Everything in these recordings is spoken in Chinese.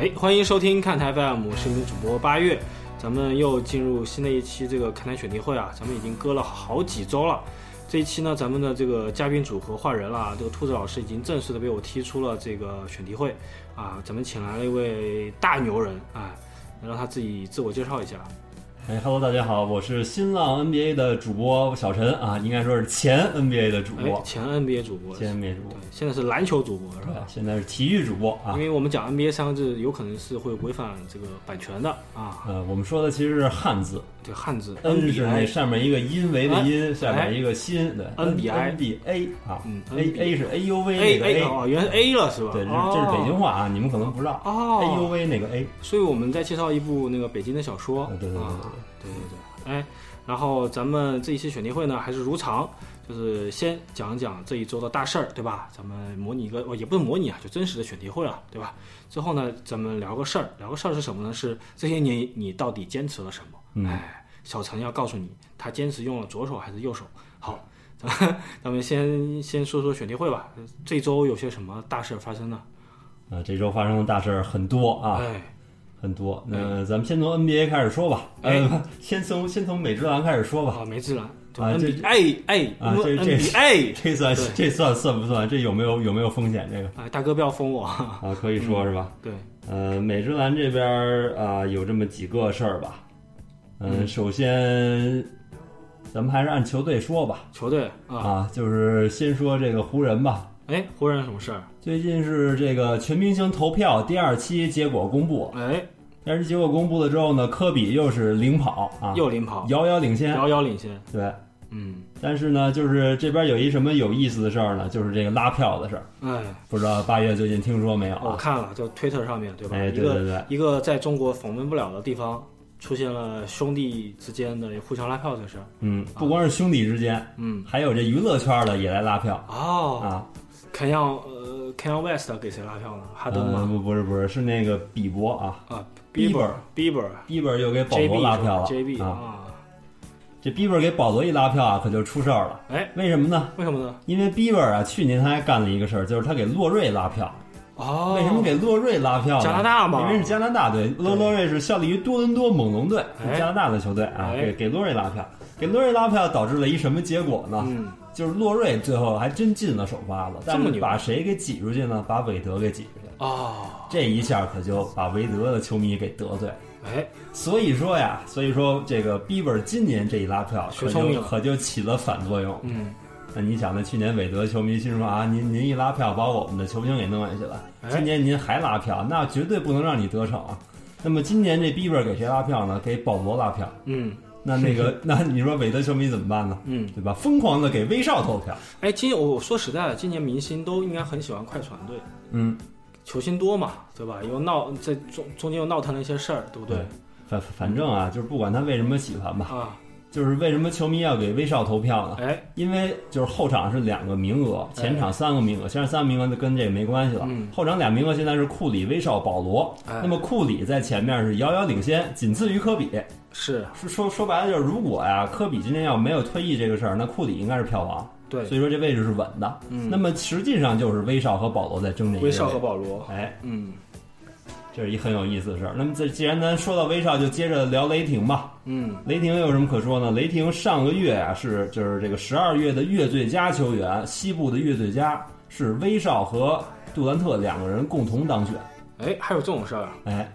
哎，欢迎收听看台 FM，我是你的主播八月，咱们又进入新的一期这个看台选题会啊，咱们已经隔了好几周了。这一期呢，咱们的这个嘉宾组合换人了，这个兔子老师已经正式的被我踢出了这个选题会啊，咱们请来了一位大牛人啊，让他自己自我介绍一下。哎哈喽，大家好，我是新浪 NBA 的主播小陈啊，应该说是前 NBA 的主播，哎前 NBA 主播，前 NBA 主播。对，，现在是篮球主播是吧？现在是体育主播啊。因。为我们讲 NBA 三个字，有可能是会违反这个版权的啊。呃，我们说的其实是汉字。对汉字，N 是那上面一个因为的因，下面一个心，对 NBA A 啊。嗯，A。NBA 是 A U V 那 A 个 A A，哦，原来是 A 了是吧？对，这哦是这是北京话啊，你们可能不知道。哦，A U V 那个 A，所以我们在介绍一部那个北京的小说，对对对对啊对对对，哎，然后咱们这一期选题会呢，还是如常，就是先讲一讲这一周的大事儿，对吧？咱们模拟一个，哦，也不是模拟啊，就真实的选题会了，对吧？之后呢，咱们聊个事儿，聊个事儿是什么呢？是这些年你到底坚持了什么？嗯哎，小陈要告诉你，他坚持用了左手还是右手。好，咱们 咱们先先说说选题会吧。这周有些什么大事儿发生呢？啊，这周发生的大事儿很多啊，哎，很多。那咱们先从 NBA 开始说吧，哎呃，先从先从美职篮开始说吧。啊，美职篮，啊这哎啊这这 NBA，这算这算算不算？这有没有有没有风险？这个哎，大哥不要封我。啊，可以说是吧？对，呃，美职篮这边儿啊、有这么几个事儿吧。嗯，首先咱们还是按球队说吧。球队啊，啊，就是先说这个湖人吧。哎，湖人什么事儿？最近是这个全明星投票第二期结果公布，哎，但是结果公布了之后呢，科比又是领跑啊，又领跑，遥遥领先。遥遥领先。对，嗯，但是呢，就是这边有一什么有意思的事儿呢？就是这个拉票的事儿。哎，不知道八月最近听说没有啊？我看了，就推特上面对吧？哎，对对对，一个在中国访问不了的地方，出现了兄弟之间的互相拉票的事儿。嗯，不光是兄弟之间，嗯，还有这娱乐圈的也来拉票哦，啊。肯阳呃肯阳 West 给谁拉票呢？哈登呃，吗？不不是不是，是那个比伯啊啊 Bieber Bieber，Bieber 又给保罗拉票了 JB 啊。啊，这 Bieber 给保罗一拉票啊，可就出事儿了。哎，为什么呢？为什么呢？因为 Bieber 啊，去年他还干了一个事儿，就是他给洛瑞拉票。哦，为什么给洛瑞拉票呢？加拿大嘛因为是加拿大队，洛洛瑞是效力于多伦多猛龙队，哎是加拿大的球队啊。哎给给洛瑞拉票，给洛瑞拉票导致了一什么结果呢？嗯，就是洛瑞最后还真进了首发了，但是把谁给挤出去呢？把韦德给挤出去了。哦，这一下可就把韦德的球迷给得罪。哎，所以说呀，所以说这个 Bieber 今年这一拉票，可就可就起了反作用。嗯，那你想，那去年韦德球迷心说啊，您您一拉票把我们的球星给弄下去了，哎今年您还拉票，那绝对不能让你得逞啊。那么今年这 Bieber 给谁拉票呢？给保罗拉票。嗯那那个，那你说韦德球迷怎么办呢？嗯，对吧？疯狂的给威少投票。哎，今我说实在的，今年明星都应该很喜欢快船队，嗯，球星多嘛，对吧？又闹在中中间又闹腾了一些事儿，对不对？反反正啊，就是不管他为什么喜欢吧，啊，就是为什么球迷要给威少投票呢？哎，因为就是后场是两个名额，前场三个名额，前场三个名额就跟这个没关系了。嗯后场俩名额现在是库里、威少、保罗。哎那么库里在前面是遥遥领先，仅次于科比。是说说说白了就是，如果呀科比今天要没有退役这个事儿，那库里应该是票王。对，所以说这位置是稳的。嗯那么实际上就是威少和保罗在争这一个威少和保罗，哎，嗯这是一很有意思的事儿。那么这既然咱说到威少，就接着聊雷霆吧。嗯，雷霆有什么可说呢？雷霆上个月啊是就是这个十二月的月最佳球员，西部的月最佳是威少和杜兰特两个人共同当选。哎，还有这种事儿，哎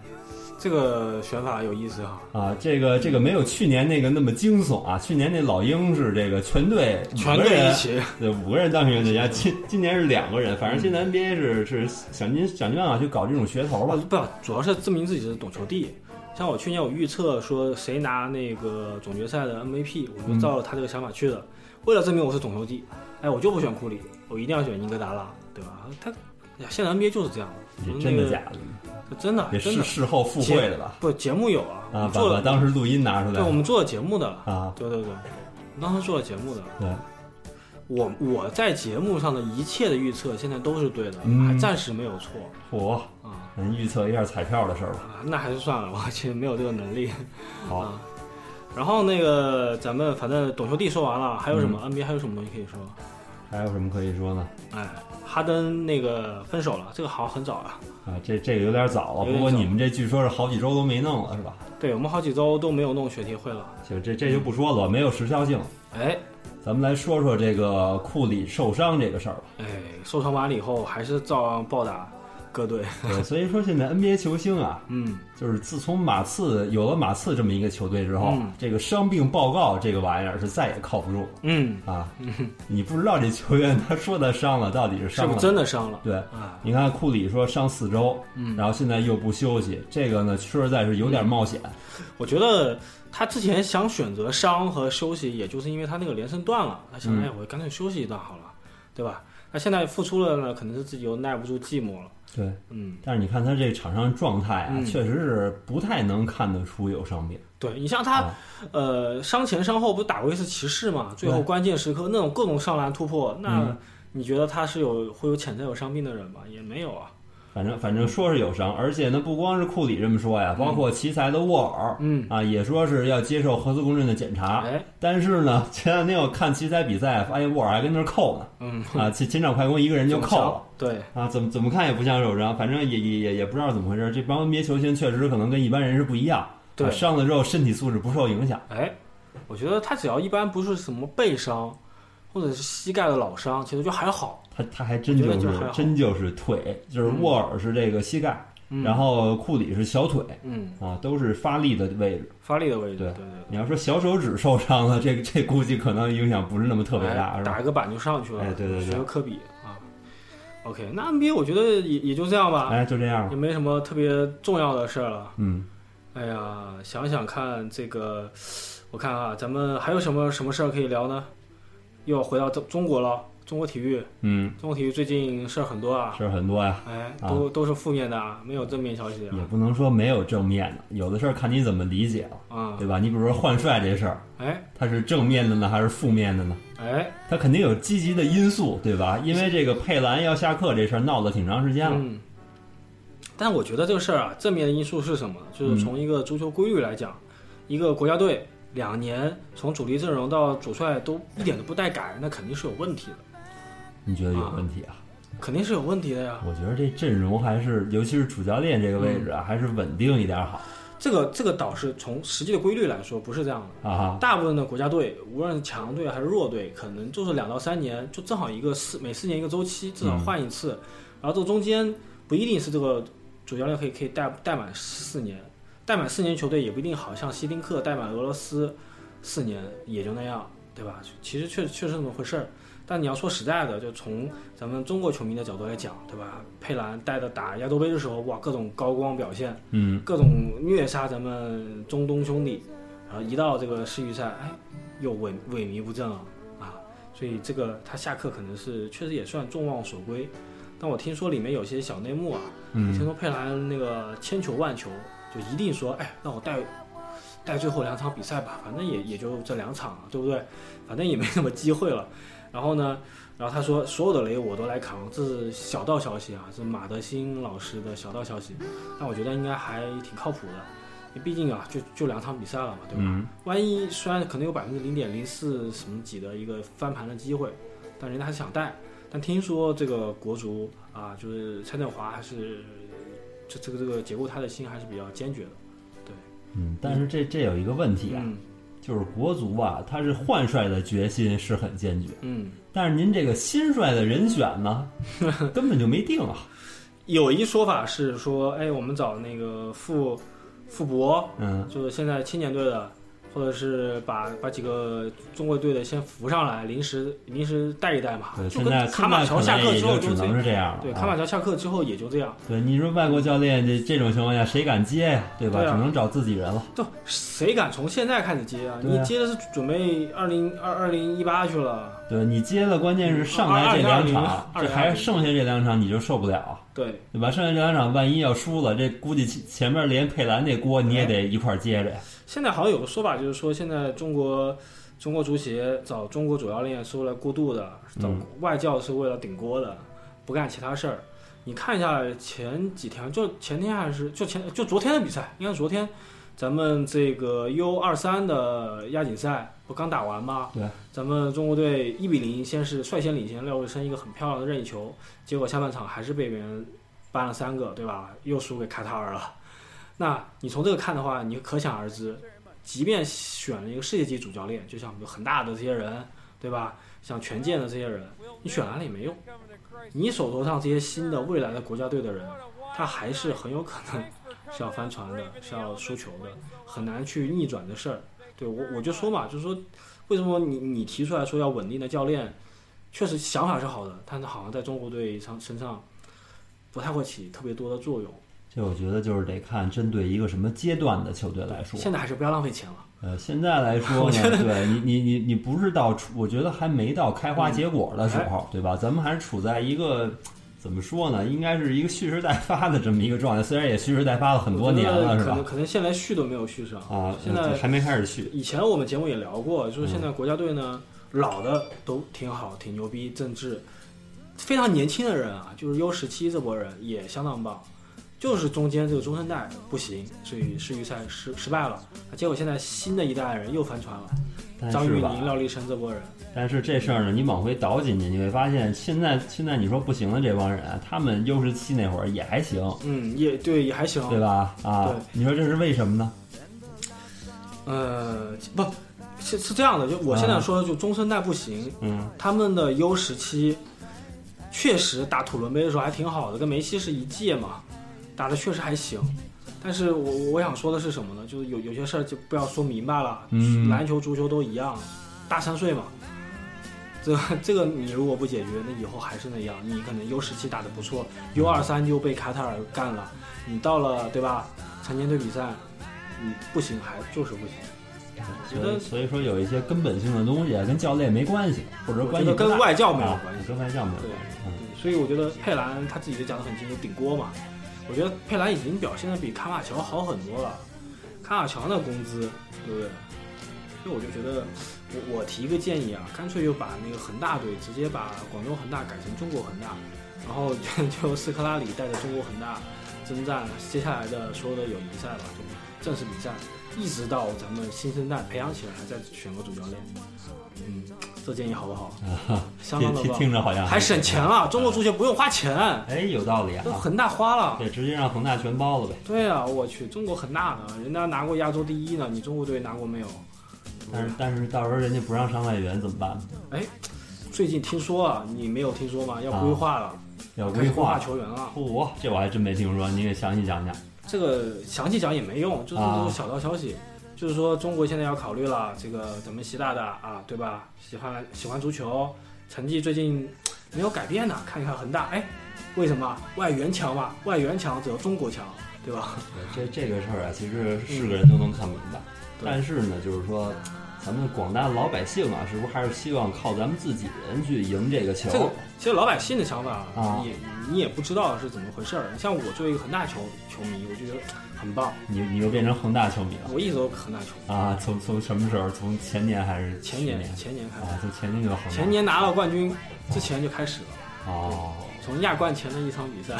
这个选法有意思哈，啊，这个这个没有去年那个那么惊悚啊。去年那老鹰是这个全队全队一起，对五个人当选最佳，今今年是两个人。反正现在 NBA 是是想尽想尽办法去搞这种噱头吧。不，主要是证明自己是懂球帝。像我去年我预测说谁拿那个总决赛的 MVP，我就照着他这个想法去的。为了证明我是懂球帝，哎，我就不选库里，我一定要选英格达拉，对吧？他，哎呀，现在 NBA 就是这样真的假的？真的也是事后附会的吧？不节目有啊，做了，把把当时录音拿出来对，我们做了节目的，啊，对对对，我当时做了节目的。对，我我在节目上的一切的预测现在都是对的，嗯还暂时没有错嚯，啊咱预测一下彩票的事儿吧。啊，那还是算了，我其实没有这个能力。好，啊。然后那个咱们反正懂球帝说完了，还有什么、NBA 还有什么东西可以说？还有什么可以说呢？哎，哈登那个分手了，这个好像很早啊。啊，这这个有点早了。不过你们这据说是好几周都没弄了，是吧？对我们好几周都没有弄选题会了。就这这就不说了，没有时效性。哎咱们来说说这个库里受伤这个事儿吧。哎，受伤完了以后还是照样暴打各队。对，所以说现在 NBA 球星啊，嗯，就是自从马刺有了马刺这么一个球队之后，嗯这个伤病报告这个玩意儿是再也靠不住嗯，啊。你不知道这球员他说他伤了，到底是伤了是不是真的伤了？对。啊，你看库里说伤四周，嗯然后现在又不休息，这个呢说实在是有点冒险。我觉得他之前想选择伤和休息，也就是因为他那个连胜断了，他想，嗯哎，我干脆休息一段好了，对吧？那现在复出了呢，可能是自己又耐不住寂寞了。对，嗯，但是你看他这场上状态啊，嗯确实是不太能看得出有伤病。对你像他，啊呃，伤前伤后不是打过一次骑士嘛？最后关键时刻那种各种上篮突破，那嗯你觉得他是有会有潜在有伤病的人吗？也没有啊。反正反正说是有伤，而且呢，不光是库里这么说呀，包括奇才的沃尔。嗯，啊，也说是要接受核磁共振的检查，哎，但是呢，前两天我看奇才比赛，发现沃尔还跟那儿扣呢，嗯，啊，前前场快攻一个人就扣了，对，啊，怎么怎么看也不像受伤，反正也也也也不知道怎么回事。这帮 NBA 球星确实可能跟一般人是不一样，对啊伤了之后身体素质不受影响。哎，我觉得他只要一般不是什么背伤，或者是膝盖的老伤，其实就还好。他他还真就是真就是腿，就是嗯沃尔是这个膝盖，嗯，然后库里是小腿嗯，啊，都是发力的位置。发力的位置，对对对你要说小手指受伤了，这这估计可能影响不是那么特别大，哎是吧？打一个板就上去了，哎对对对学个科比啊。OK，那 NBA 我觉得也也就这样吧，哎，就这样吧。也没什么特别重要的事儿了。嗯，哎呀，想想看，这个我看啊，咱们还有什么什么事儿可以聊呢？又要回到中中国了，中国体育，嗯，中国体育最近事儿很多啊，事儿很多呀，哎，啊都都是负面的啊，没有正面消息也啊。不能说没有正面的，有的事儿看你怎么理解了，啊，对吧？你比如说换帅这事儿，哎它是正面的呢，还是负面的呢？哎，它肯定有积极的因素，对吧？因为这个佩兰要下课这事儿闹了挺长时间了。嗯。但我觉得这个事儿啊，正面的因素是什么？就是从一个足球规律来讲，一个国家队两年从主力阵容到主帅都一点都不带改，那肯定是有问题的，你觉得有问题啊？肯定是有问题的呀。我觉得这阵容还是，尤其是主教练这个位置啊，还是稳定一点好这个这个倒是从实际的规律来说不是这样的。啊。大部分的国家队，无论是强队还是弱队，可能就是两到三年，就正好一个四每四年一个周期，至少换一次。然后这中间不一定是这个主教练可以可以带带满四年，带满四年球队也不一定好，像希丁克带满俄罗斯四年也就那样，对吧？其实确确实是这么回事儿。但你要说实在的，就从咱们中国球迷的角度来讲，对吧？佩兰带的打亚洲杯的时候，哇，各种高光表现，嗯，各种虐杀咱们中东兄弟，然后一到这个世预赛，哎，又萎萎靡不振了啊！所以这个他下课可能是确实也算众望所归。但我听说里面有些小内幕啊，嗯听说佩兰那个千球万求，就一定说，哎，让我带带最后两场比赛吧，反正也也就这两场了，对不对？反正也没什么机会了。然后呢，然后他说所有的雷我都来扛，这是小道消息啊，是马德兴老师的小道消息，但我觉得应该还挺靠谱的。毕竟啊，就就两场比赛了嘛，对吧？嗯万一虽然可能有百分之零点零四什么几的一个翻盘的机会，但人家还是想带。但听说这个国足啊，就是蔡振华还是这这个这个解构他的心还是比较坚决的。对嗯，但是这这有一个问题啊，嗯就是国足啊，他是换帅的决心是很坚决，嗯，但是您这个新帅的人选呢，根本就没定啊。有一说法是说，哎，我们找那个傅傅博，嗯就是现在青年队的，或者是把把几个中国队的先扶上来，临时临时带一带嘛对，，就跟现在卡马乔下课之后就只能。是这样了。对，啊卡马乔下课之后也就这样。对，你说外国教练这这种情况下谁敢接呀？对吧？只能找自己人了。就谁敢从现在开始接啊？你接的是准备二零二二零一八去了，对你接了，关键是上来这两场，这还剩下这两场你就受不了，对，对吧？剩下这两场万一要输了，这估计前面连佩兰那锅你也得一块接着呀。现在好像有个说法，就是说现在中国中国足协找中国主教练是为了过渡的，找嗯外教是为了顶锅的，不干其他事儿。你看一下前几天，就前天还是就前就昨天的比赛，应该是昨天，咱们这个 U 二三的亚锦赛，不刚打完吗？对，咱们中国队一比零，先是率先领先，廖卫生一个很漂亮的任意球，结果下半场还是被别人扳了三个，对吧？又输给卡塔尔了。那你从这个看的话，你可想而知，即便选了一个世界级主教练，就像有很大的这些人，对吧？像权健的这些人，你选来了也没用。你手头上这些新的未来的国家队的人，他还是很有可能是要翻船的，是要输球的，很难去逆转的事儿。对我我就说嘛，就是说，为什么你你提出来说要稳定的教练，确实想法是好的，但是好像在中国队上身上不太会起特别多的作用。这我觉得就是得看针对一个什么阶段的球队来说。现在还是不要浪费钱了。呃，现在来说呢，对你你你你不是到出，我觉得还没到开花结果的时候，对吧？咱们还是处在一个怎么说呢？应该是一个蓄势待发的这么一个状态。虽然也蓄势待发了很多年了，是吧？可能可能现在续都没有续上啊，现在还没开始续。以前我们节目也聊过，就是现在国家队呢，老的都挺好，挺牛逼，政治非常年轻的人啊，就是 U 十七这波人也相当棒。就是中间这个中生代不行，所以世预赛失失败了。结果现在新的一代人又翻船了，张玉宁、廖立生这波人。但是这事儿呢，你往回倒几年，你会发现现在现在你说不行的这帮人，他们 U 十七那会儿也还行。嗯，也对，也还行，对吧？啊，你说这是为什么呢？呃，不是是这样的，就我现在说的，就中生代不行。嗯，他们的 U 十七确实打土伦杯的时候还挺好的，跟梅西是一届嘛。打的确实还行，但是我我想说的是什么呢？就是有有些事儿就不要说明白了。嗯，篮球、足球都一样，大三岁嘛。这这个你如果不解决，那以后还是那样。你可能 U 十七打的不错，U 二三就被卡塔尔干了。你到了对吧？成年队比赛，你不行还就是不行。觉得所以说有一些根本性的东西跟教练没关系，或者关系跟外教没有关系，跟外教没有关系。对，所以我觉得佩兰他自己就讲得很清楚，顶锅嘛。我觉得佩兰已经表现的比卡马乔好很多了，卡马乔的工资，对不对？所以我就觉得，我我提一个建议啊，干脆就把那个恒大队直接把广州恒大改成中国恒大，然后 就斯科拉里带着中国恒大征战接下来的所有的友谊赛吧，就正式比赛，一直到咱们新生代培养起来，再选个主教练。嗯，这建议好不好？相当的棒，听着好像还省钱了。中国足球不用花钱，哎，有道理啊。恒大花了，对，直接让恒大全包了呗。对啊，我去，中国恒大呢，人家拿过亚洲第一呢，你中国队拿过没有？但是但是到时候人家不让上外援怎么办？哎，最近听说啊，你没有听说吗？要规划了，要规划球员了。嚯，这我还真没听说，你给详细讲讲。这个详细讲也没用，就是这种小道消息。就是说，中国现在要考虑了，这个咱们习大大啊，对吧？喜欢喜欢足球，成绩最近没有改变呢。看一看恒大，哎，为什么外援强嘛？外援强只有中国强，对吧？这这个事儿啊，其实是个人都能看明白。但是呢，就是说，咱们广大老百姓啊，是不是还是希望靠咱们自己人去赢这个球？这个其实老百姓的想法，你你也不知道是怎么回事儿。像我作为一个恒大球球迷，我就觉得。很棒，你你又变成恒大球迷了。我一直都恒大球迷啊，从从什么时候？从前年还是前年？前年开始啊，从前年就恒大。前年拿了冠军之前就开始了。哦，从亚冠前的一场比赛，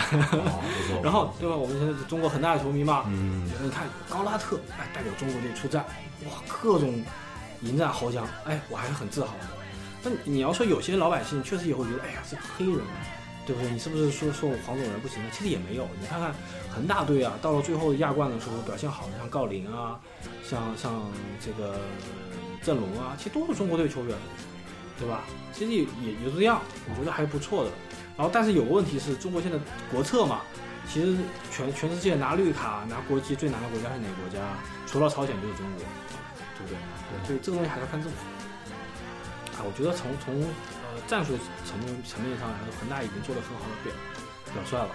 然后对吧？我们现在是中国恒大球迷嘛，嗯，你看高拉特哎代表中国队出战，哇，各种迎战豪将，哎，我还是很自豪的。那你要说有些老百姓确实也会觉得，哎呀，这黑人。对不对？你是不是说说我黄种人不行呢？其实也没有。你看看恒大队啊，到了最后亚冠的时候表现好的，像郜林啊，像像这个郑龙啊，其实都是中国队球员，对吧？其实也也也是这样，我觉得还是不错的。然后，但是有个问题是中国现在国策嘛，其实全全世界拿绿卡拿国籍最难的国家是哪个国家？除了朝鲜就是中国，对不对？所以这个东西还是要看政府。啊，我觉得从从呃。战术层面层面上来说，恒大已经做了很好的表表率了。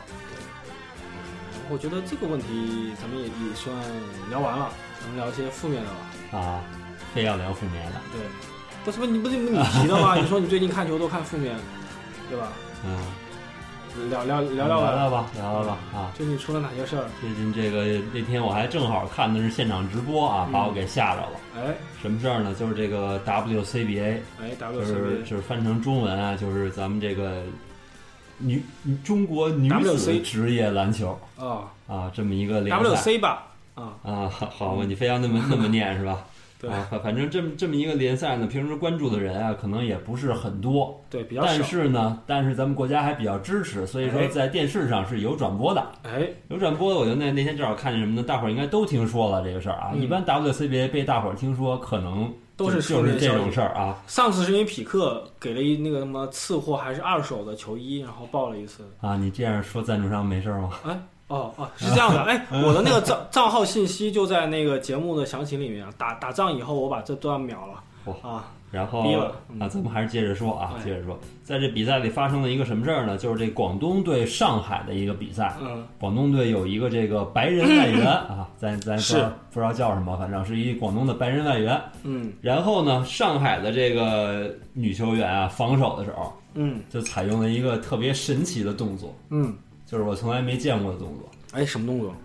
我觉得这个问题咱们也也算聊完了，咱们聊一些负面的吧。啊，非要聊负面的？对，不是不你不是你提的吗？你说你最近看球都看负面，对吧？嗯。聊聊聊聊聊吧，聊聊吧啊！最近出了哪些事儿？最近这个那天我还正好看的是现场直播啊，把我给吓着了。哎，什么事儿呢？就是这个 WCBA，哎，WCBA 就是就是翻成中文啊，就是咱们这个女中国女子职业篮球啊啊这么一个联赛。WC 吧啊啊，好吧，你非要那么那么念是吧？对啊，反反正这么这么一个联赛呢，平时关注的人啊，可能也不是很多，对，比较但。是呢，但是咱们国家还比较支持，所以说哎在电视上是有转播的。哎，有转播的，我就那那天正好看见什么呢？大伙儿应该都听说了这个事儿啊。嗯一般 WCBA 被大伙儿听说，可能都是就就是这种事儿啊。上次是因为匹克给了一那个什么次货还是二手的球衣，然后爆了一次。啊，你这样说赞助商没事儿吗？哎，哦哦，是这样的。哎，我的那个账账号信息就在那个节目的详情里面啊。打打仗以后，我把这段秒了。啊，然后逼了嗯啊，咱们还是接着说啊，哎接着说，在这比赛里发生了一个什么事儿呢？就是这广东对上海的一个比赛。嗯，广东队有一个这个白人外援 啊，咱咱是不知道叫什么，反正是一广东的白人外援。嗯然后呢，上海的这个女球员啊，防守的时候嗯就采用了一个特别神奇的动作，嗯，就是我从来没见过的动作哎，什么动作？——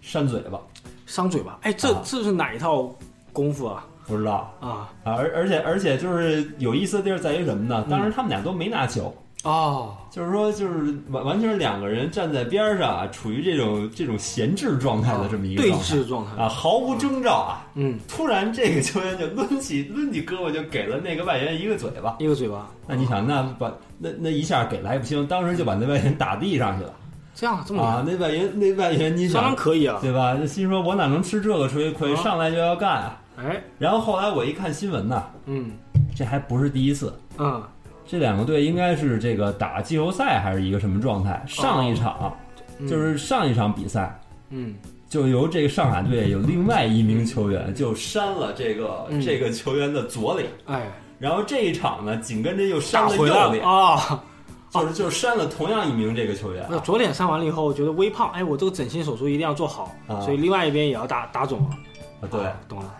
扇嘴巴。伤嘴巴。哎，这啊这是哪一套功夫啊？不知道啊啊，而而且而且就是有意思的地儿在于什么嗯呢？当时他们俩都没拿球，哦，就是说就是完完全是两个人站在边上啊，处于这种这种闲置状态的这么一个对峙状态。啊，毫无征兆啊。嗯，突然这个球员就抡起抡起胳膊就给了那个外援一个嘴巴。一个嘴巴。那你想，那把那那一下给了还不行，当时就把那外援打地上去了这样这么啊！那外援那外援你想当然可以啊。对吧？就心说我哪能吃这个锤亏，啊上来就要干啊！哎，然后后来我一看新闻呢，嗯这还不是第一次，嗯，这两个队应该是这个打季后赛还是一个什么状态？上一场嗯。就是上一场比赛，嗯。就由这个上海队有另外一名球员就扇了这个、嗯。这个球员的左脸，哎，然后这一场呢紧跟着又扇了右脸，啊。就是就是扇了同样一名这个球员。那左脸扇完了以后，我觉得微胖，哎，我这个整形手术一定要做好，啊。所以另外一边也要打打肿了。啊，对。啊懂了。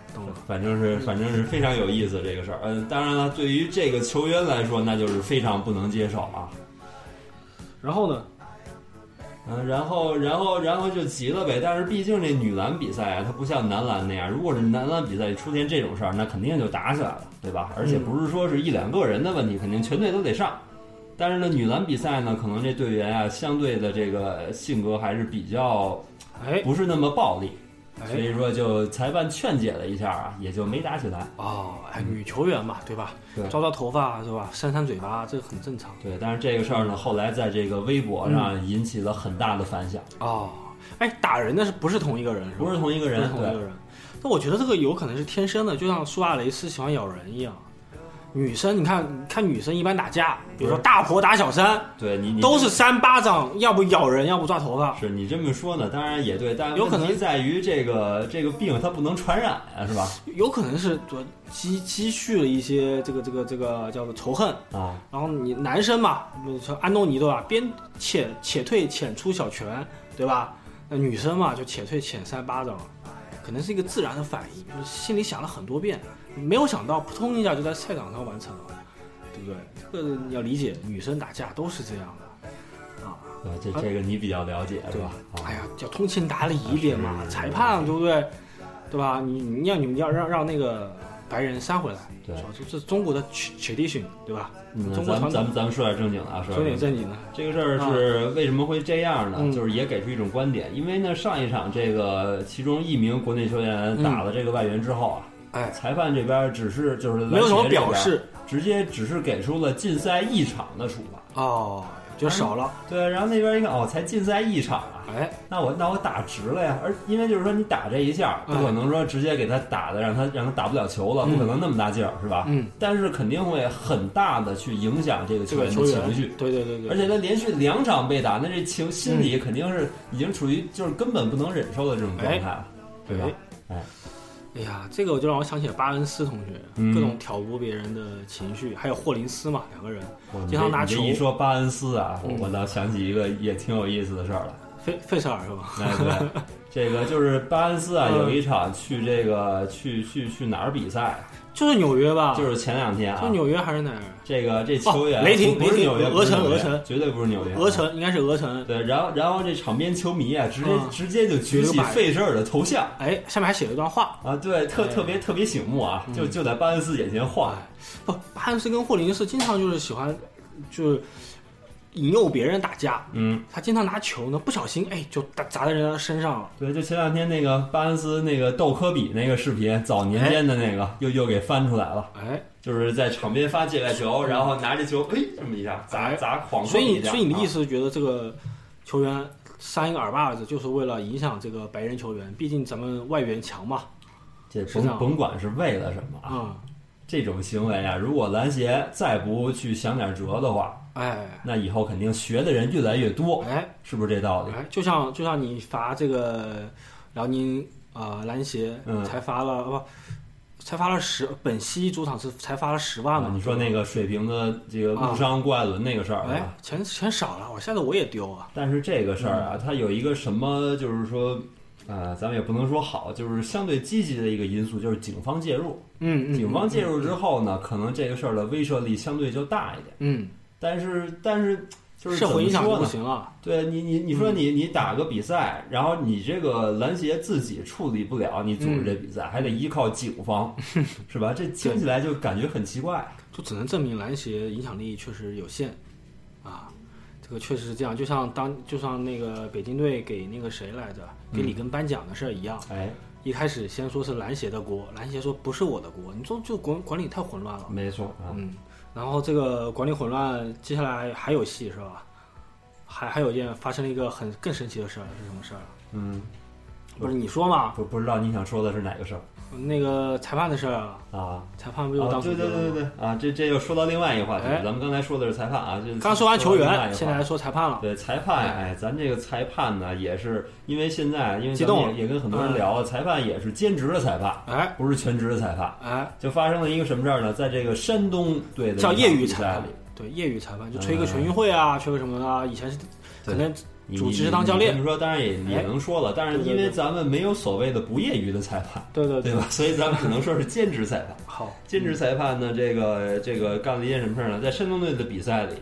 反正是，反正是非常有意思这个事儿。嗯，当然了，对于这个球员来说，那就是非常不能接受啊。然后呢？嗯，然后，然后，然后就急了呗。但是毕竟这女篮比赛啊，它不像男篮那样，如果是男篮比赛出现这种事儿，那肯定就打起来了，对吧？而且不是说是一两个人的问题，肯定全队都得上。但是呢，女篮比赛呢，可能这队员啊，相对的这个性格还是比较哎不是那么暴力，所哎以说就裁判劝解了一下啊，也就没打起来。哦，哎，女球员嘛，对吧？对抓抓头发是吧？扇扇嘴巴，这个很正常。对，但是这个事儿呢，后来在这个微博上引起了很大的反响，哦，哎，打人的是不是同一个人？是吧不是同一个人，同一个人。那我觉得这个有可能是天生的，就像苏亚雷斯喜欢咬人一样。女生，你看看女生一般打架，比如说大婆打小三，对你你都是扇巴掌，要不咬人，要不抓头发。是你这么说呢，当然也对，但有可能在于这个这个病它不能传染啊，是吧？有可能是说积积蓄了一些这个这个这个叫做仇恨，啊，然后你男生嘛，说安东尼对吧？边且且退且出小拳，对吧？那女生嘛就且退且扇巴掌，可能是一个自然的反应，就是心里想了很多遍，没有想到扑通一下就在赛场上完成了，对不对？这个你要理解，女生打架都是这样的啊。对，这这个你比较了解对吧？啊哎呀，要通情达理一点嘛，是裁判对不对？对吧？你你要你们要让让那个白人扇回来，对说这这是中国的 tradition 对吧？嗯，中国传统咱们咱们咱们说点正经的啊，说说点正经的。这个事儿是为什么会这样呢？嗯就是也给出一种观点，因为呢，上一场这个其中一名国内球员打了这个外援之后啊，哎，裁判这边只是就是没有什么表示。直接只是给出了禁赛一场的处罚。哦，就少了，对，然后那边一看，哦，才禁赛一场啊，哎，那我那我打直了呀。而因为就是说你打这一下，不可能说直接给他打的让他让他打不了球了，嗯。不可能那么大劲儿，是吧？嗯，但是肯定会很大的去影响这个球员的情绪。对对对对，而且他连续两场被打，那这情心嗯。理肯定是已经处于就是根本不能忍受的这种状态了，对吧？哎，哎呀，这个我就让我想起了巴恩斯同学，嗯各种挑拨别人的情绪，还有霍林斯嘛，两个人经常拿球一说巴恩斯啊，嗯我倒想起一个也挺有意思的事儿了。费费舍尔是吧？对，对，这个就是巴恩斯啊，嗯有一场去这个去去去哪儿比赛？就是纽约吧？就是前两天啊，就纽约还是哪儿？这个这球员哦雷霆不不是纽约，鹅不是纽约城俄城绝对不是纽约，俄。城应该是俄城，对，然后然后这场边球迷啊，直接、嗯直接就举起费舍尔的头像哎，下面还写了一段话。啊，对，特哎特别特别醒目啊，嗯就就在巴恩斯眼前晃。不，巴恩斯跟霍林斯经常就是喜欢，就是引诱别人打架，嗯，他经常拿球呢不小心哎就打砸在人家身上了。对，就前两天那个巴恩斯那个斗科比那个视频，早年间的那个又又给翻出来了，哎，就是在场边发界外球，然后拿着球，哎，这么一下砸哎砸晃所以所以你的意思是觉得这个球员扇一个耳巴子，就是为了影响这个白人球员？毕竟咱们外援强嘛。这甭甭管是为了什么啊，啊、这种行为啊，如果篮协再不去想点辙的话，哎那以后肯定学的人越来越多，哎是不是这道理？哎，就像就像你罚这个辽宁啊、篮协嗯才罚了不、才罚了十，本溪主场是才罚了十万嘛、啊，你说那个水平的这个啊误伤郭艾伦那个事儿？哎，钱钱少了，我下次我也丢啊。但是这个事儿嗯啊，它有一个什么，就是说，啊、咱们也不能说好，就是相对积极的一个因素，就是警方介入。嗯嗯，警方介入之后呢，可能这个事儿的威慑力相对就大一点。嗯，但是，但是就是社会影响？不行啊。对你，你你说你你打个比赛，然后你这个篮协自己处理不了，你组织这比赛，还得依靠警方，是吧？这听起来就感觉很奇怪。就只能证明篮协影响力确实有限，啊，这个确实是这样。就像当就像那个北京队给那个谁来着，给里根颁奖的事儿一样，哎，一开始先说是篮协的锅，篮协说不是我的锅，你说就管管理太混乱了，没错啊，嗯，然后这个管理混乱，接下来还有戏是吧？还还有一件发生了一个很更神奇的事儿，是什么事儿？嗯，不是你说嘛？不不知道你想说的是哪个事儿那个裁判的事儿啊，啊？裁判不就啊，当主对对对？对对啊，这这又说到另外一个话题。哎咱们刚才说的是裁判啊，就刚说完球员，现在来说裁判了。对裁判，哎，咱这个裁判呢，也是因为现在，因为也也跟很多人聊了，裁判也是兼职的裁判，哎不是全职的裁判。哎，就发生了一个什么事儿呢？在这个山东队的叫业余裁判对业余裁判就吹个全运会啊，吹个什么啊，以前是可能你主职你当教练。你说当然也也哎能说了，但是因为咱们没有所谓的不业余的裁判，对对对。吧？所以咱们只能说是兼职裁判。好，兼职裁判呢，这个这个干了一件什么事儿呢？在山东队的比赛里，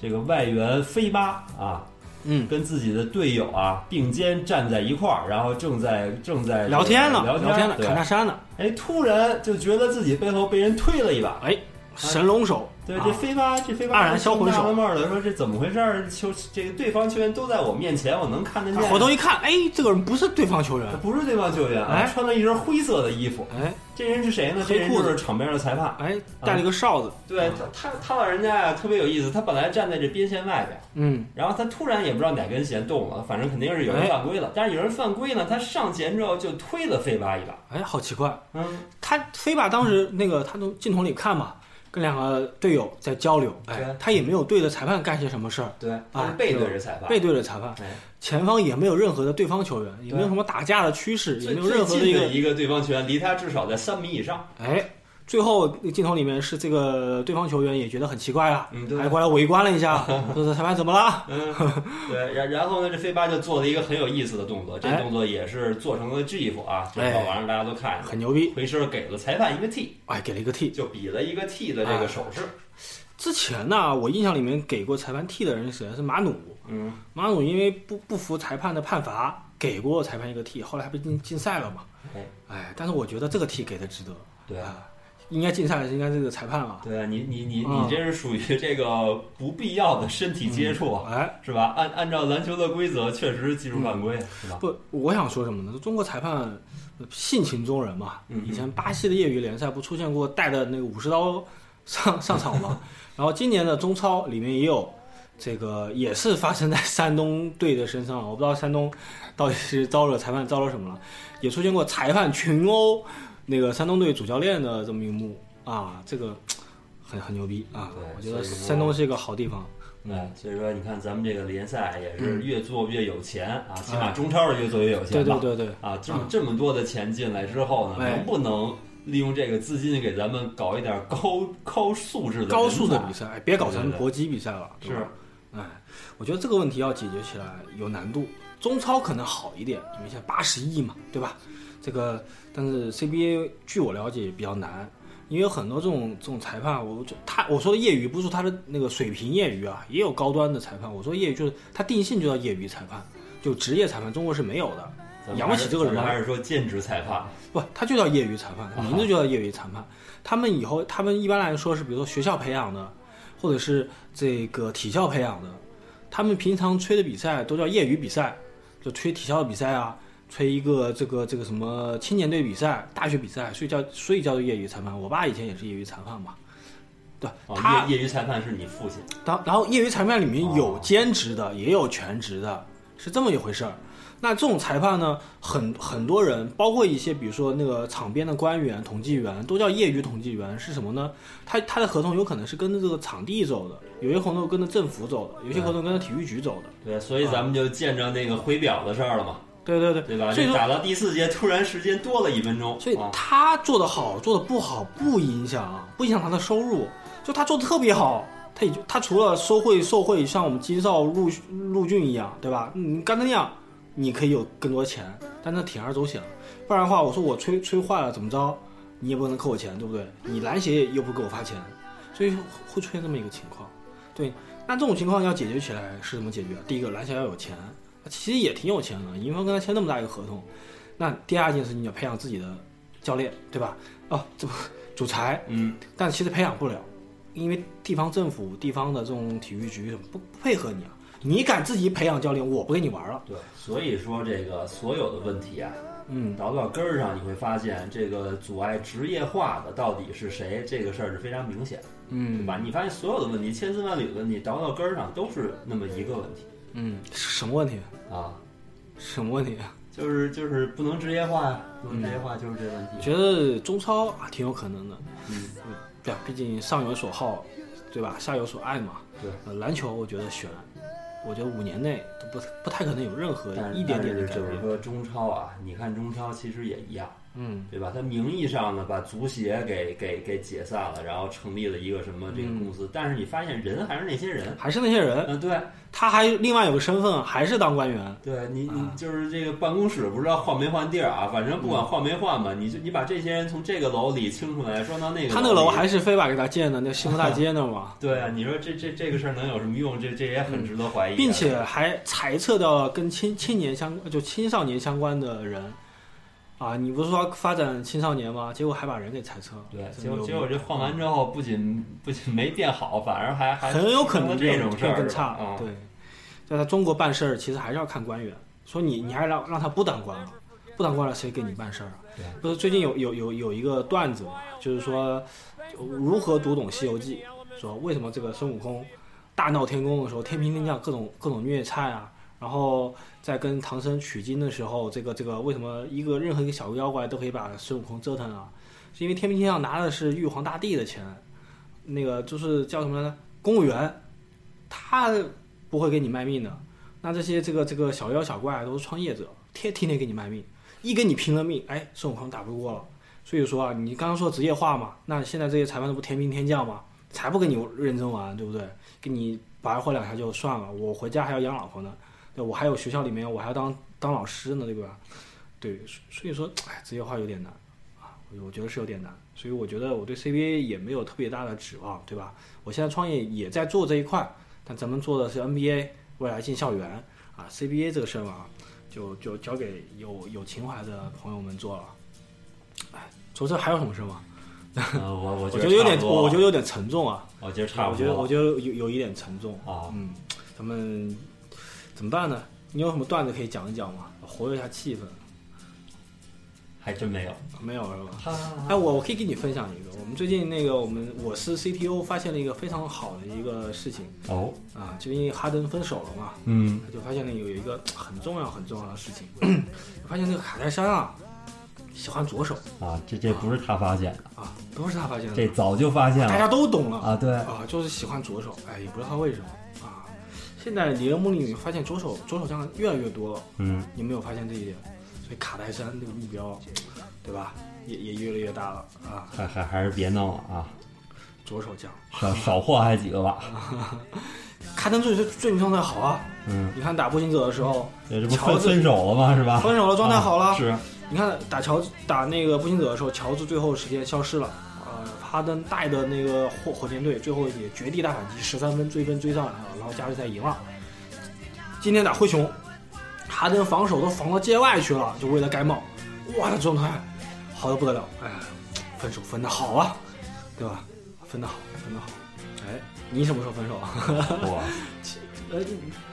这个外援飞巴啊，嗯，跟自己的队友啊并肩站在一块儿，然后正在正在聊天呢，聊聊天了，对侃大山呢，哎，突然就觉得自己背后被人推了一把。哎，神龙手，对，啊这飞巴，这飞巴黯然销魂手纳闷的说：“这怎么回事儿？球这个对方球员都在我面前，我能看得见。回头一看，哎，这个人不是对方球员，不是对方球员啊，哎穿了一身灰色的衣服。哎这人是谁呢？这人黑裤子就是场边的裁判。哎，带了个哨子，对他，他他老人家呀特别有意思。他本来站在这边线外边，嗯，然后他突然也不知道哪根弦动了，反正肯定是有人哎犯规了。但是有人犯规呢，他上前之后就推了飞巴一把。哎，好奇怪，嗯，他飞巴当时那个他从镜头里看嘛，跟两个队友在交流，哎对，他也没有对着裁判干些什么事儿，对，他是背对着裁判。背对着裁判，哎，前方也没有任何的对方球员，也没有什么打架的趋势，也没有任何的一个的一个对方球员离他至少在三米以上。哎，最后镜头里面是这个对方球员也觉得很奇怪啊，嗯，对还过来围观了一下，说裁判怎么了？嗯，对，然然后呢，这飞巴就做了一个很有意思的动作，这哎动作也是做成了 GIF 啊，这哎好玩儿，大家都看。很牛逼，回身给了裁判一个 T，哎，给了一个 T。就比了一个 T 的这个手势。之前呢，我印象里面给过裁判 T 的人首先？是马努。嗯，马努因为不不服裁判的判罚，给过裁判一个 T，后来还被禁禁赛了嘛。哎，哎，但是我觉得这个 T 给的值得。对啊，应该禁赛的是应该这个裁判啊。对啊，你你你嗯你这是属于这个不必要的身体接触，啊，哎，是吧？按按照篮球的规则，确实是技术犯规，是吧？不，我想说什么呢？中国裁判呃性情中人嘛。嗯以前巴西的业余联赛不出现过带着那个武士刀上 上场吗？然后今年的中超里面也有这个，也是发生在山东队的身上。我不知道山东到底是招惹裁判招惹什么了，也出现过裁判群殴那个山东队主教练的这么一幕啊，这个很很牛逼啊对！我觉得山东是一个好地方。哎，所以说你看咱们这个联赛也是嗯越做越有钱啊，起码哎中超是越做越有钱吧？对对对对，啊，这么嗯这么多的钱进来之后呢，哎能不能利用这个资金给咱们搞一点高高素质的高数的比赛，哎别搞成对对对搏击比赛了。对吧是，哎，我觉得这个问题要解决起来有难度。中超可能好一点，因为现在八十亿嘛，对吧？这个，但是 CBA 据我了解比较难，因为有很多这种这种裁判，我就他我说的业余不是说他的那个水平业余啊，也有高端的裁判。我说业余就是他定性就叫业余裁判，就职业裁判中国是没有的，养不起这个人还是说兼职裁判？不，他就叫业余裁判，名字就叫业余裁判。他们以后，他们一般来说是，比如说学校培养的，或者是这个体校培养的，他们平常吹的比赛都叫业余比赛，就吹体校的比赛啊，吹一个这个这个什么青年队比赛、大学比赛，所以叫所以叫做业余裁判。我爸以前也是业余裁判嘛，对，哦他业业余裁判是你父亲，当然后业余裁判里面有哦兼职的，也有全职的，是这么一回事儿。那这种裁判呢，很很多人，包括一些比如说那个场边的官员、统计员，都叫业余统计员，是什么呢？他他的合同有可能是跟着这个场地走的，有些合同跟着政府走的，有些合同跟着体育局走的。对，所以咱们就见着那个回表的事儿了嘛，对对对，对吧？所以说打到第四节，突然时间多了一分钟，所以啊他做的好，做的不好不影响，不影响他的收入。就他做的特别好，他也就他除了收贿受贿，像我们金少陆陆俊一样，对吧？你干成那样，你可以有更多钱，但那铤而走险。不然的话，我说我吹吹坏了怎么着，你也不能扣我钱，对不对？你篮协又不给我发钱，所以会出现这么一个情况。对，那这种情况要解决起来是怎么解决？第一个，篮协要有钱，其实也挺有钱的，银方跟他签那么大一个合同。那第二件事情，你要培养自己的教练，对吧？哦，这不主裁，嗯，但其实培养不了，因为地方政府、地方的这种体育局不不配合你啊。你敢自己培养教练，我不跟你玩了。对，所以说这个所有的问题啊，嗯，倒到根儿上，你会发现这个阻碍职业化的到底是谁，这个事儿是非常明显的，对嗯吧？你发现所有的问题，千丝万缕的问题，倒到根儿上都是那么一个问题嗯，什么问题？啊，什么问题啊？就是就是不能职业化呀，不能职业化就是这问题。觉得中超啊挺有可能的，嗯，对啊，毕竟上有所好，对吧？下有所爱嘛。对呃，篮球我觉得悬，我觉得五年内都不不太可能有任何一点点的但改变。是就是说中超啊，你看中超其实也一样。嗯对吧？他名义上呢把足协给给给解散了，然后成立了一个什么这个公司，但是你发现人还是那些人，还是那些人，嗯、对他还另外有个身份，还是当官员。对，你你啊就是这个办公室不知道换没换地儿啊，反正不管换没换吧，你就你把这些人从这个楼里清出来，装到那个他那个楼还是非法给他建的，那幸福大街那儿嘛，对啊，你说这这这个事儿能有什么用？这这也很值得怀疑啊、并且还裁撤掉了跟青青年相就青少年相关的人。啊，你不是说发展青少年吗？结果还把人给裁撤了。对，结果结果这换完之后，不仅不仅没变好，反而还还很有可能这种事儿更差。啊。对，在他中国办事儿，其实还是要看官员。说你你还是让让他不当官了，不当官了谁给你办事儿啊对？不是最近有有有有一个段子嘛，就是说如何读懂《西游记》，说为什么这个孙悟空大闹天宫的时候，天兵天将各种各种虐菜啊，然后在跟唐僧取经的时候，这个这个为什么一个任何一个小妖怪都可以把孙悟空折腾啊？是因为天兵天将拿的是玉皇大帝的钱，那个就是叫什么呢？公务员，他不会给你卖命的。那这些这个这个小妖小怪都是创业者，天天天给你卖命，一跟你拼了命，哎，孙悟空打不过了。所以说啊，你刚刚说职业化嘛，那现在这些裁判都不天兵天将嘛，才不跟你认真玩，对不对？给你白活两下就算了，我回家还要养老婆呢，对我还有学校里面我还要当当老师呢，对吧？对，所所以说，哎，职业化有点难啊，我我觉得是有点难，所以我觉得我对 CBA 也没有特别大的指望，对吧？我现在创业也在做这一块，但咱们做的是 NBA，未来进校园啊，CBA 这个事儿嘛，就就交给有有情怀的朋友们做了。哎，说这还有什么事吗？呃，我我我觉觉得有点，我觉得有点沉重啊。我觉得差不多。我觉得我觉得有有一点沉重。啊，嗯，咱们怎么办呢？你有什么段子可以讲一讲吗？活跃一下气氛。还真没有。没有是吧？哈哎，我我可以给你分享一个，我们最近那个我们我是 CTO 发现了一个非常好的一个事情哦，啊，就因为哈登分手了嘛，嗯，就发现了有一个 很重要很重要的事情，发现那个卡戴珊啊喜欢左手啊，这这不是他发现的，啊，不是他发现的，这早就发现了大家都懂了啊。对，啊，就是喜欢左手，哎，也不知道他为什么啊。现在联盟里面发现左手左手将越来越多了，嗯，你没有发现这一点？所以卡戴珊这个目标，对吧？也也越来越大了啊，还还还是别弄了啊，左手将。少少祸害几个吧。卡登最最最近状态好啊！嗯，你看打步行者的时候，这这不分分手了吗？是吧？分手了，状态好了。啊是，你看打乔治打那个步行者的时候，乔治最后时间消失了。呃，哈登带的那个火火箭队最后也绝地大反击，十三分追分追上来了，然后加时赛赢了。今天打灰熊，哈登防守都防到界外去了，就为了盖帽。哇，这状态好的不得了！哎，分手分的好啊，对吧？分的好，分的好。哎，你什么时候分手啊？我，呃，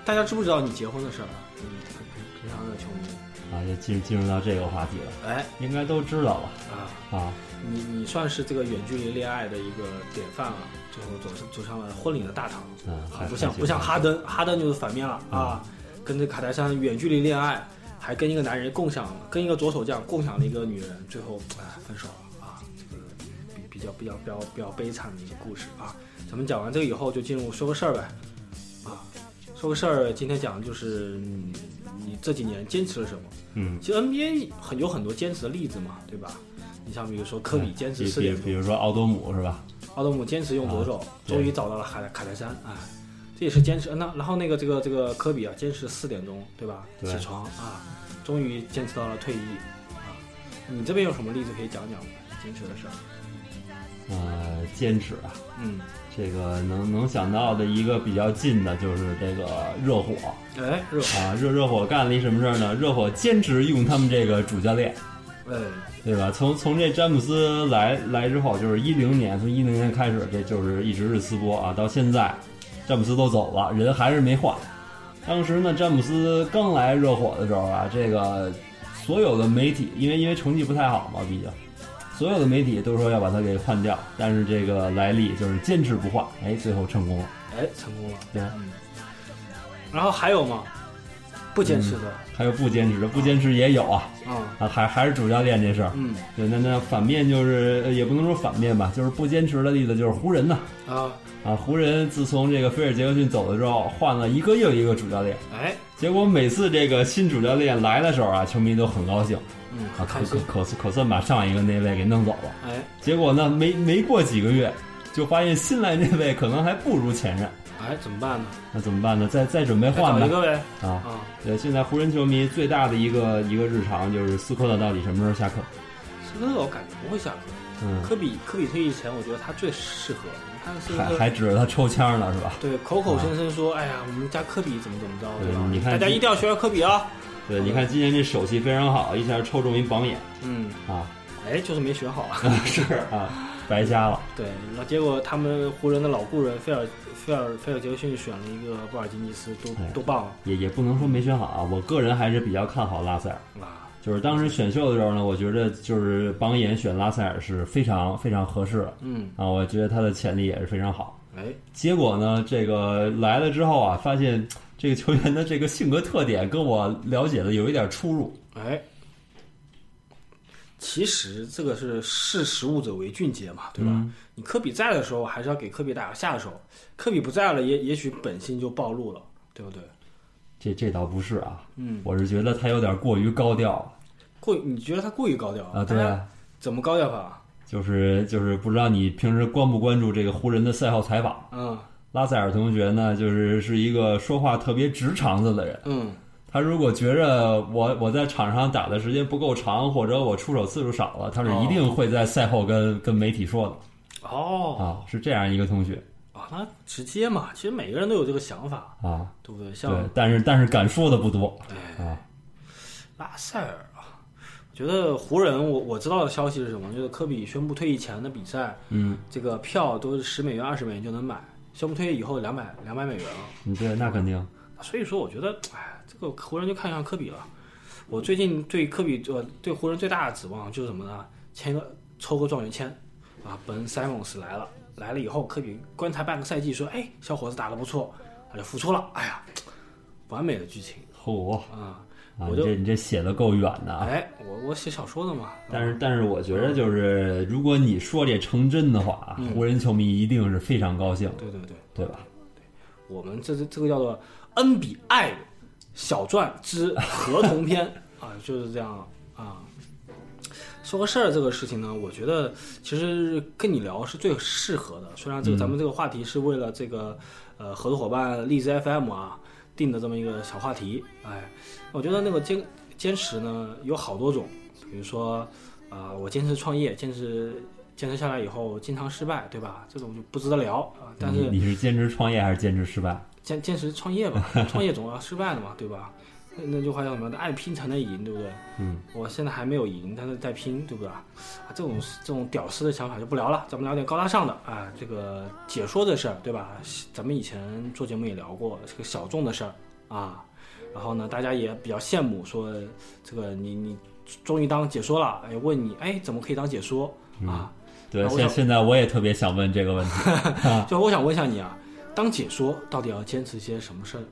大家知不知道你结婚的事儿啊？嗯，平平常的球迷啊，就进进入到这个话题了。哎，应该都知道了啊啊。你你算是这个远距离恋爱的一个典范了，最后走上走上了婚礼的大堂。嗯，不像不像哈登，哈登就是反面了啊，跟这卡戴珊远距离恋爱，还跟一个男人共享，跟一个左手将共享了一个女人，最后哎分手了啊，这个比比较比较比较比较悲惨的一个故事啊。咱们讲完这个以后，就进入说个事儿呗，啊，说个事儿，今天讲的就是你这几年坚持了什么？嗯，其实 NBA 很有很多坚持的例子嘛，对吧？你像比如说科比坚持四点比如说奥多姆是吧？奥多姆坚持用左手，终于找到了卡卡戴珊，哎，这也是坚持。那然后那个这个这个科比啊，坚持四点钟，对吧？起床啊，终于坚持到了退役啊。你这边有什么例子可以讲讲吗？坚持的事儿？呃，坚持啊，嗯，这个能能想到的一个比较近的就是这个热火，哎，热啊，热热火干了一什么事儿呢？热火坚持用他们这个主教练，哎。对吧？从从这詹姆斯来来之后，就是一零年，从一零年开始，这就是一直是斯波啊，到现在，詹姆斯都走了，人还是没换。当时呢，詹姆斯刚来热火的时候啊，这个所有的媒体，因为因为成绩不太好嘛，毕竟，所有的媒体都说要把他给换掉，但是这个莱利就是坚持不换，哎，最后成功了，哎，成功了，对。嗯。然后还有吗？不坚持的，还有不坚持的，不坚持也有啊，啊，还还是主教练这事儿，嗯，对，那那反面就是也不能说反面吧，就是不坚持的例子就是湖人呐，啊。啊，湖人自从这个菲尔杰克逊走了之后，换了一个又一个主教练，哎，结果每次这个新主教练来的时候啊，球迷都很高兴，可可可可算把上一个那位给弄走了，哎，结果呢，没没过几个月，就发现新来那位可能还不如前任。哎，怎么办呢？那怎么办呢？再再准备换一个呗。啊，对，现在湖人球迷最大的一个一个日常就是斯科特到底什么时候下课？斯科特我感觉不会下课。嗯，科比科比退役前，我觉得他最适合。你看还还指着他抽签呢，是吧？对，口口声声说，哎呀，我们家科比怎么怎么着，对吧？你看，大家一定要学学科比啊。对，你看今年这手气非常好，一下抽中一榜眼。嗯啊，哎，就是没学好。是啊，白瞎了。对，那结果他们湖人的老故人菲尔。菲尔菲尔杰克逊选了一个布尔津吉斯，多多棒！也也不能说没选好啊，我个人还是比较看好拉塞尔啊。就是当时选秀的时候呢，我觉得就是榜眼选拉塞尔是非常非常合适的。嗯啊，我觉得他的潜力也是非常好。哎，结果呢，这个来了之后啊，发现这个球员的这个性格特点跟我了解的有一点出入。哎。其实这个是识时务者为俊杰嘛，对吧？你科比在的时候，还是要给科比打个下手；科比不在了，也也许本性就暴露了，对不对？这这倒不是啊，嗯，我是觉得他有点过于高调。过，你觉得他过于高调啊？对啊。怎么高调法？就是就是不知道你平时关不关注这个湖人的赛后采访？嗯，拉塞尔同学呢，就是是一个说话特别直肠子的人。嗯。他如果觉着我我在场上打的时间不够长，或者我出手次数少了，他是一定会在赛后跟跟媒体说的。哦，啊，是这样一个同学啊，那直接嘛，其实每个人都有这个想法啊，对不对？像但是但是敢说的不多。啊，拉塞尔觉得湖人，我我知道的消息是什么？就是科比宣布退役前的比赛，嗯，这个票都是十美元、二十美元就能买，宣布退役以后两百两百美元了。嗯，对，那肯定。所以说，我觉得，哎。这个湖人就看上科比了。我最近对科比，呃，对湖人最大的指望就是什么呢？签个抽个状元签啊。本塞蒙斯来了，来了以后，科比观察半个赛季，说：“哎，小伙子打得不错。”他就复出了。哎呀，完美的剧情。嚯啊！我这你这写的够远的。哎，我我写小说的嘛。但是但是，我觉得就是，如果你说这成真的话，湖人球迷一定是非常高兴。对对对，对吧？对，我们这这这个叫做恩比爱。小传之合同篇 啊，就是这样啊。说个事儿，这个事情呢，我觉得其实跟你聊是最适合的。虽然这个咱们这个话题是为了这个呃合作伙伴荔枝 FM 啊定的这么一个小话题，哎，我觉得那个坚坚持呢有好多种，比如说啊，我坚持创业，坚持坚持下来以后经常失败，对吧？这种就不值得聊啊。但是你是坚持创业还是坚持失败？坚坚持创业吧，创业总要失败的嘛，对吧？那句话叫什么？爱拼才能赢，对不对？嗯，我现在还没有赢，但是在拼，对不对啊？这种这种屌丝的想法就不聊了，咱们聊点高大上的啊，这个解说的事儿，对吧？咱们以前做节目也聊过，是个小众的事儿啊。然后呢，大家也比较羡慕，说这个你你终于当解说了，哎，问你，哎，怎么可以当解说啊？对，现现在我也特别想问这个问题，就我想问一下你啊，当解说到底要坚持些什么事儿？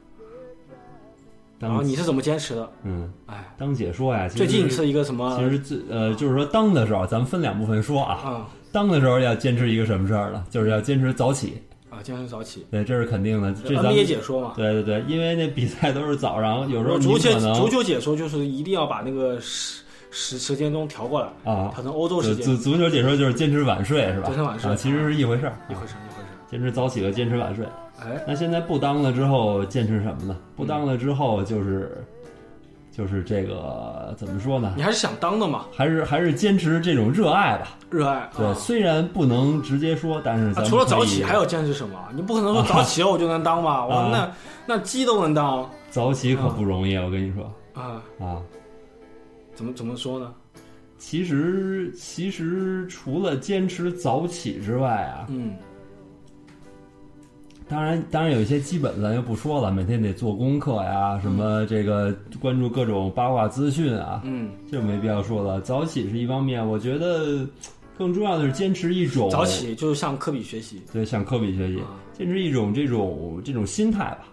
然后你是怎么坚持的？嗯，哎，当解说呀，最近是一个什么？其实最呃，就是说当的时候，咱们分两部分说啊。嗯，当的时候要坚持一个什么事儿呢？就是要坚持早起。啊，坚持早起。对，这是肯定的。这咱们也解说嘛。对对对，因为那比赛都是早上，有时候足球可能足球解说就是一定要把那个时时时间钟调过来啊，调成欧洲时间。足足球解说就是坚持晚睡是吧？坚持晚睡啊，其实是一回事儿，一回事儿，一回事儿。坚持早起和坚持晚睡。哎，那现在不当了之后，坚持什么呢？不当了之后就是。就是这个怎么说呢？你还是想当的嘛？还是还是坚持这种热爱吧？热爱对，虽然不能直接说，但是除了早起还要坚持什么？你不可能说早起了我就能当吧？我那那鸡都能当。早起可不容易，我跟你说啊啊！怎么怎么说呢？其实其实除了坚持早起之外啊，嗯。当然，当然有一些基本咱就不说了，每天得做功课呀，什么这个关注各种八卦资讯啊，嗯，就没必要说了。早起是一方面，我觉得更重要的是坚持一种早起就是向科比学习，对，向科比学习，坚持一种这种这种心态吧。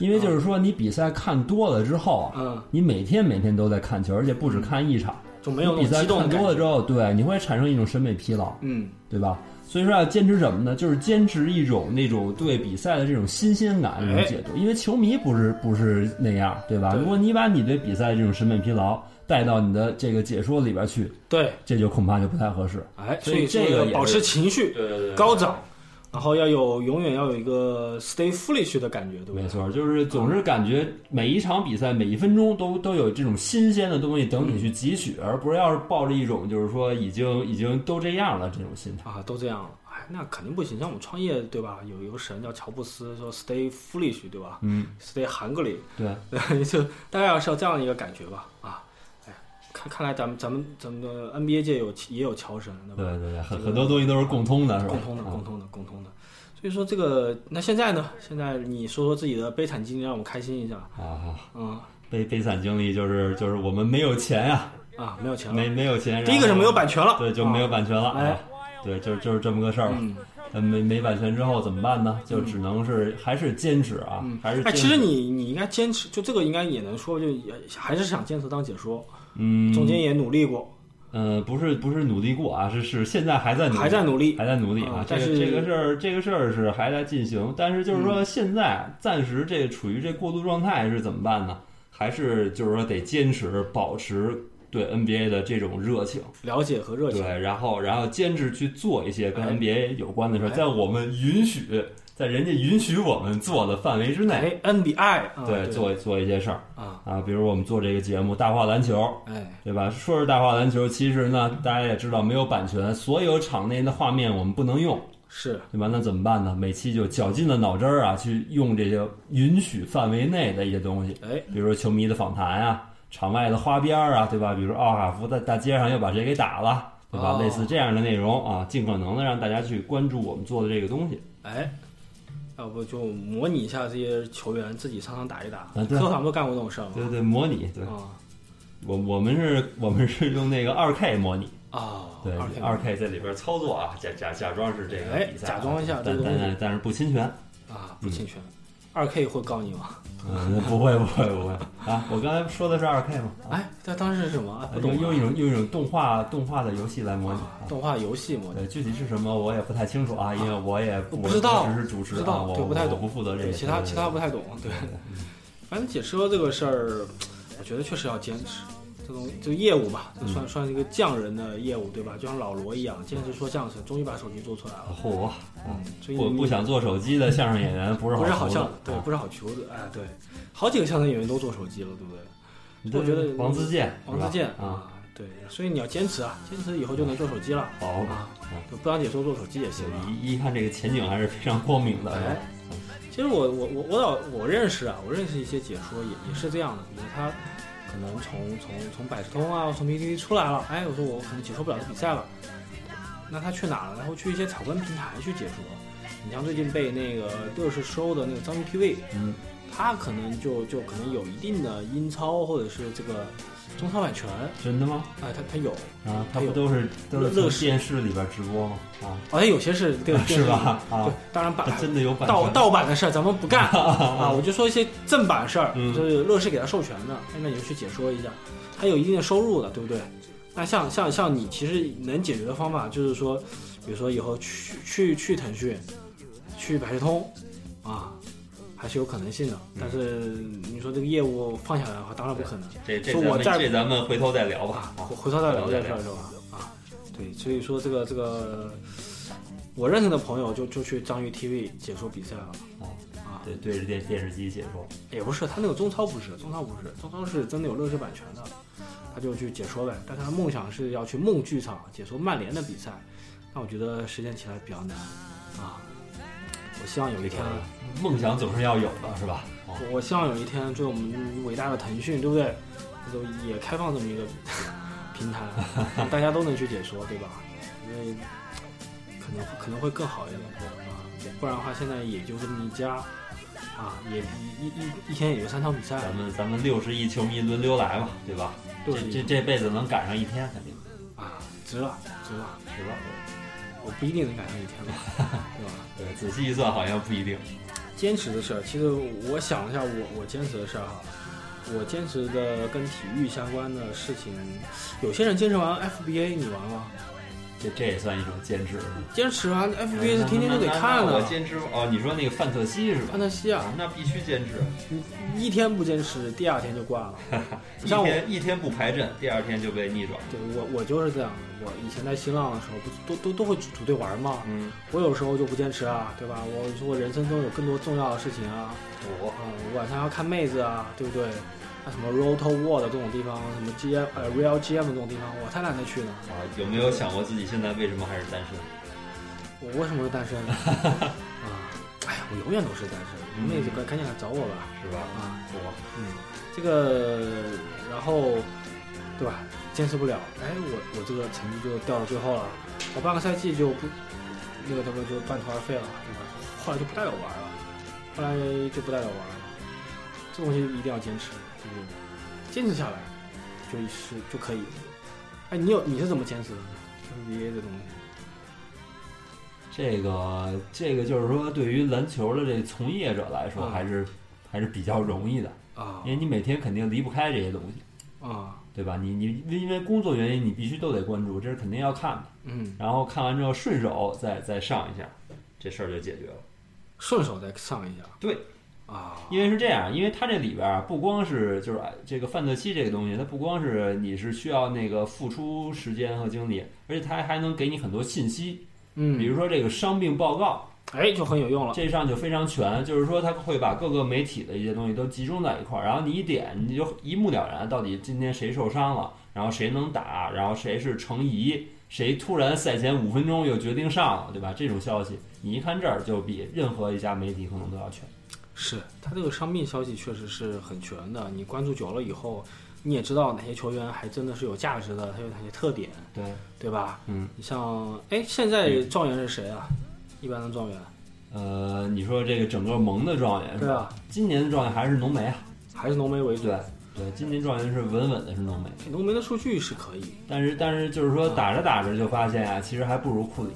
因为就是说，你比赛看多了之后啊，嗯，你每天每天都在看球，而且不止看一场，就没有比赛看多了之后，对，你会产生一种审美疲劳，嗯，对吧？所以说要坚持什么呢？就是坚持一种那种对比赛的这种新鲜感这种解读，因为球迷不是不是那样，对吧？如果你把你对比赛这种审美疲劳带到你的这个解说里边去，对，这就恐怕就不太合适。哎，所以这个保持情绪高涨，然后要有永远要有一个 stay foolish 的感觉，对吧？没错，就是总是感觉每一场比赛每一分钟都都有这种新鲜的东西等你去汲取，而不是要是抱着一种就是说已经已经都这样了这种心态啊，都这样了。哎那肯定不行，像我们创业，对吧？有一个神叫乔布斯，说 “stay foolish”，对吧？嗯，“stay hungry”，对，就大概是要这样的一个感觉吧。啊，哎，看看来咱们咱们咱们的 NBA 界有也有乔神，对对对，很很多东西都是共通的，是吧？共通的，共通的，共通的。所以说这个，那现在呢？现在你说说自己的悲惨经历，让我们开心一下啊。嗯，悲悲惨经历就是就是我们没有钱呀，啊，没有钱，没没有钱。第一个是没有版权了，对，就没有版权了。哎。对，就是就是这么个事儿。嗯，没没版权之后怎么办呢？就只能是还是坚持啊，还是。哎，其实你你应该坚持，就这个应该也能说，就也还是想坚持当解说。嗯，中间也努力过。嗯，不是不是努力过啊，是是现在还在努还在努力，还在努力啊。这个这个事儿这个事儿是还在进行，但是就是说现在暂时这处于这过渡状态是怎么办呢？还是就是说得坚持保持。对 NBA 的这种热情、了解和热情，对，然后然后坚持去做一些跟 NBA 有关的事，在我们允许，在人家允许我们做的范围之内，NBA 对做做一些事儿啊啊，比如我们做这个节目《大话篮球》，哎，对吧？说是大话篮球，其实呢，大家也知道没有版权，所有场内的画面我们不能用，是对吧？那怎么办呢？每期就绞尽了脑汁儿啊，去用这些允许范围内的一些东西，哎，比如说球迷的访谈啊。场外的花边儿啊，对吧？比如奥卡福在大街上又把谁给打了，对吧？类似这样的内容啊，尽可能的让大家去关注我们做的这个东西。哎，要不就模拟一下这些球员自己上场打一打。啊，对，科场都干过这种事儿吗？对对，模拟对。我我们是我们是用那个二 K 模拟啊，对，二 K 在里边操作啊，假假假装是这个比赛，假装一下，但但但是不侵权啊，不侵权。二 K 会告你吗？嗯，不会不会不会啊！我刚才说的是二 K 吗？哎，他当时是什么？用用一种用一种动画动画的游戏来模拟，动画游戏模拟。对，具体是什么我也不太清楚啊，因为我也不知道，只是主持，不知道，我不太懂，不负责这个。其他其他不太懂，对。反正解说这个事儿，我觉得确实要坚持。这种就业务吧，这算算是一个匠人的业务，对吧？就像老罗一样，坚持说相声，终于把手机做出来了。嚯！嗯，不不想做手机的相声演员不是不是好相对，不是好球子。哎，对，好几个相声演员都做手机了，对不对？我觉得王自健，王自健啊，对，所以你要坚持啊，坚持以后就能做手机了。好啊，就不当解说做手机也行。一一看这个前景还是非常光明的。哎，其实我我我我老我认识啊，我认识一些解说也也是这样的，比如他可能从从从百事通啊，从 PTT 出来了，哎，我说我可能解说不了这比赛了，那他去哪了？然后去一些草根平台去解说。你像最近被那个乐视收的那个张玉 TV，嗯，他可能就就可能有一定的英超或者是这个中超版权，真的吗？哎，他他有。啊，他不都是都是从电视里边直播吗？啊，好像有些是电视是吧？啊，对，当然版真的有版盗盗版的事儿咱们不干。啊，我就说一些正版事儿，嗯。就是乐视给他授权的，那你就去解说一下，他有一定的收入的，对不对？那像像像你其实能解决的方法就是说，比如说以后去去去腾讯，去百事通，啊，还是有可能性的。但是你说这个业务放下来的话，当然不可能。这这我在这咱们回头再聊吧。啊回回头再聊这事儿是吧？啊，对，所以说这个这个，我认识的朋友就就去章鱼 TV 解说比赛了哦啊，对，对着电电视机解说，也不是他那个中超不是，中超不是，中超是真的有乐视版权的，他就去解说呗。但是他梦想是要去梦剧场解说曼联的比赛，但我觉得实现起来比较难啊。我希望有一天，梦想总是要有的，是吧？哦我我希望有一天，就我们伟大的腾讯，对不对？就也开放这么一个平台，大家都能去解说，对吧？因为可能可能会更好一点啊，不然的话，现在也就这么一家啊，也一一一一天也就三场比赛，咱们咱们六十亿球迷轮流来嘛，对吧？这这这辈子能赶上一天，肯定啊，值了，值了，是吧？我不一定能赶上一天吧，对吧？对，仔细一算，好像不一定。坚持的事儿，其实我想了一下，我我坚持的事儿哈，我坚持的跟体育相关的事情，有些人坚持完 FBA，你玩吗？这这也算一种坚持。坚持啊 FBA 是天天都得看的，我坚持哦，你说那个范特西是吧？范特西啊，那必须坚持。一天不坚持，第二天就挂了。一天一天不排阵，第二天就被逆转。对我我就是这样的，我以前在新浪的时候，不都都都会组组队玩嘛，嗯，我有时候就不坚持啊，对吧？我说我人生中有更多重要的事情啊，我啊，我晚上要看妹子啊，对不对？那什么 Roto World 这种地方，什么 GM 呃 Real GM 这种地方，我才懒得去呢。啊，有没有想过自己现在为什么还是单身？我为什么是单身 啊？哎呀，我永远都是单身，嗯妹子赶赶紧来找我吧。是吧？啊，我嗯，这个，然后，对吧？坚持不了，哎，我我这个成绩就掉到最后了，我半个赛季就不，那个他们就半途而废了，对吧？后来就不带我玩了，后来就不带我玩了，这东西一定要坚持，坚持下来，就是就可以。哎，你有你是怎么坚持的？NBA 的东西，这个这个就是说，对于篮球的这从业者来说，嗯还是还是比较容易的，啊因为你每天肯定离不开这些东西，啊，对吧？你你因为工作原因，你必须都得关注，这是肯定要看的。嗯，然后看完之后顺手再再上一下，这事儿就解决了。顺手再上一下。对，啊，因为是这样，因为它这里边儿不光是就是哎这个范特西这个东西，它不光是你是需要那个付出时间和精力，而且它还能给你很多信息，嗯，比如说这个伤病报告，哎，就很有用了。这上就非常全，就是说它会把各个媒体的一些东西都集中在一块儿，然后你一点你就一目了然，到底今天谁受伤了，然后谁能打，然后谁是程移，谁突然赛前五分钟又决定上了，对吧？这种消息你一看这儿就比任何一家媒体可能都要全。是他这个伤病消息确实是很全的，你关注久了以后，你也知道哪些球员还真的是有价值的，他有哪些特点，对，对吧？嗯，你像，哎，现在状元是谁啊？一般的状元，呃，你说这个整个盟的状元是吧？对啊，今年的状元还是浓眉啊，还是浓眉为主。对对，今年状元是稳稳的是浓眉，浓眉的数据是可以，但是但是就是说打着打着就发现啊，其实还不如库里。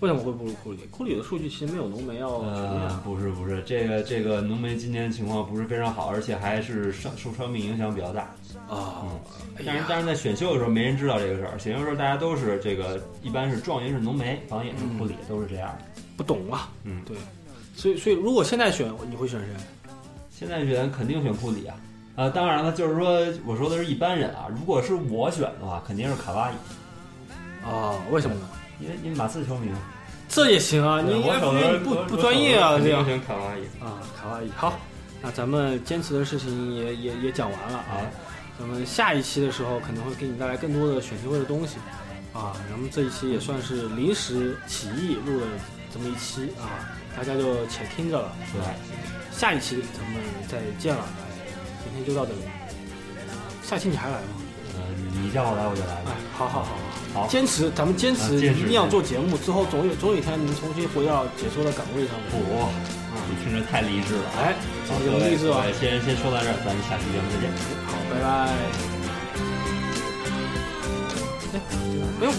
为什么会不如库里？库里的数据其实没有浓眉要全面呃，不是不是，这个这个浓眉今年情况不是非常好，而且还是伤受伤病影响比较大。啊。哎但是呀，但是在选秀的时候没人知道这个事儿，选秀的时候大家都是这个，一般是状元是浓眉，榜眼是库里，都是这样。不懂啊。嗯对，所以所以如果现在选，你会选谁？现在选肯定选库里啊。啊，当然了，就是说我说的是一般人啊，如果是我选的话，肯定是卡哇伊，啊，为什么呢？因为因为马刺球迷嘛。这也行啊，你对我手头 NBA 不不专业啊，这样肯定选卡哇伊。啊，卡哇伊。好，那咱们坚持的事情也也也讲完了啊哎。咱们下一期的时候可能会给你带来更多的选题会的东西啊。咱们这一期也算是临时起意录了这么一期啊，大家就且听着了。对，下一期咱们再见了。哎，今天就到这里。下期你还来吗？呃，你叫我来我就来哎，好好好好，坚持，咱们坚持一定要做节目，之后总有总有一天能重新回到解说的岗位上面。哇，你听着太励志了。哎，这好，期节各位目励志吧。先先说到这儿，咱们下期节目再见。好，拜拜。哎，不用。